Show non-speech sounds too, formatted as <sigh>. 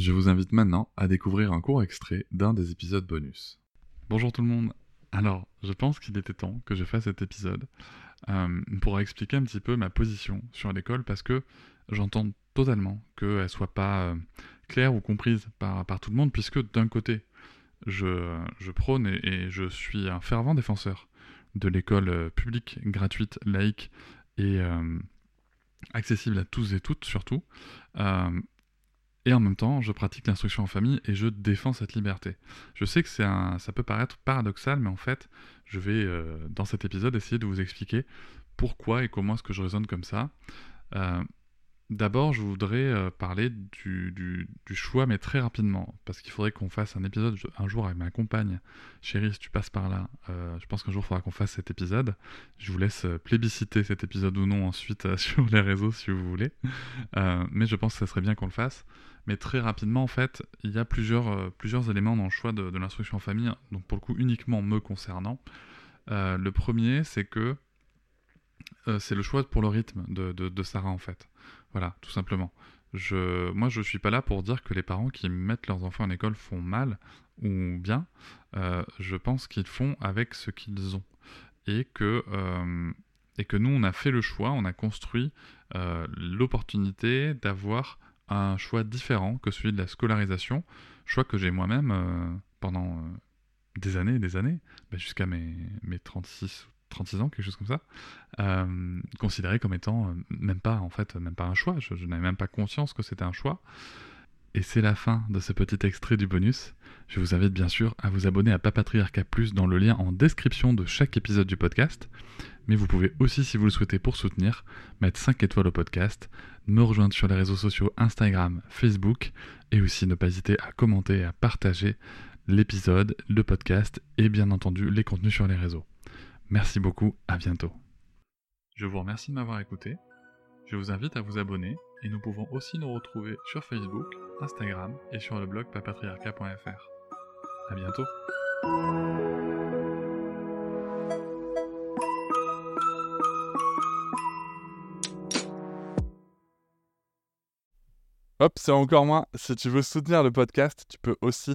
Je vous invite maintenant à découvrir un court extrait d'un des épisodes bonus. Bonjour tout le monde, alors, je pense qu'il était temps que je fasse cet épisode euh, pour expliquer un petit peu ma position sur l'école parce que j'entends totalement qu'elle soit pas euh, claire ou comprise par, tout le monde puisque d'un côté, je, je prône et, je suis un fervent défenseur de l'école euh, publique, gratuite, laïque et accessible à tous et toutes surtout. Et en même temps, je pratique l'instruction en famille et je défends cette liberté. Je sais que un, ça peut paraître paradoxal, mais en fait, je vais euh, dans cet épisode essayer de vous expliquer pourquoi et comment est-ce que je raisonne comme ça. Euh, D'abord, je voudrais euh, parler du, choix, mais très rapidement, parce qu'il faudrait qu'on fasse un épisode un jour avec ma compagne. Chérie, si tu passes par là, euh, je pense qu'un jour il faudra qu'on fasse cet épisode. Je vous laisse euh, plébisciter cet épisode ou non ensuite <laughs> sur les réseaux si vous voulez. mais je pense que ça serait bien qu'on le fasse. Mais très rapidement, en fait, il y a plusieurs, éléments dans le choix de, l'instruction en famille, donc pour le coup uniquement me concernant. le premier, c'est que c'est le choix pour le rythme de Sarah en fait. Voilà, tout simplement. Je, moi, je ne suis pas là pour dire que les parents qui mettent leurs enfants en école font mal ou bien. Euh, je pense qu'ils font avec ce qu'ils ont. Et que, euh, et que nous, on a fait le choix, on a construit euh, l'opportunité d'avoir un choix différent que celui de la scolarisation. Choix que j'ai moi-même pendant des années et des années, bah, jusqu'à mes, mes 36 36 ans, quelque chose comme ça, euh, considéré comme étant euh, même pas en fait même pas un choix. Je, n'avais même pas conscience que c'était un choix. Et c'est la fin de ce petit extrait du bonus. Je vous invite bien sûr à vous abonner à Papatriarca Plus dans le lien en description de chaque épisode du podcast. Mais vous pouvez aussi, si vous le souhaitez pour soutenir, mettre 5 étoiles au podcast, me rejoindre sur les réseaux sociaux Instagram, Facebook, et aussi ne pas hésiter à commenter et à partager l'épisode, le podcast et bien entendu les contenus sur les réseaux. Merci beaucoup, à bientôt. Je vous remercie de m'avoir écouté. Je vous invite à vous abonner et nous pouvons aussi nous retrouver sur Facebook, Instagram et sur le blog papatriarca.fr. À bientôt. Hop, c'est encore moins. Si tu veux soutenir le podcast, tu peux aussi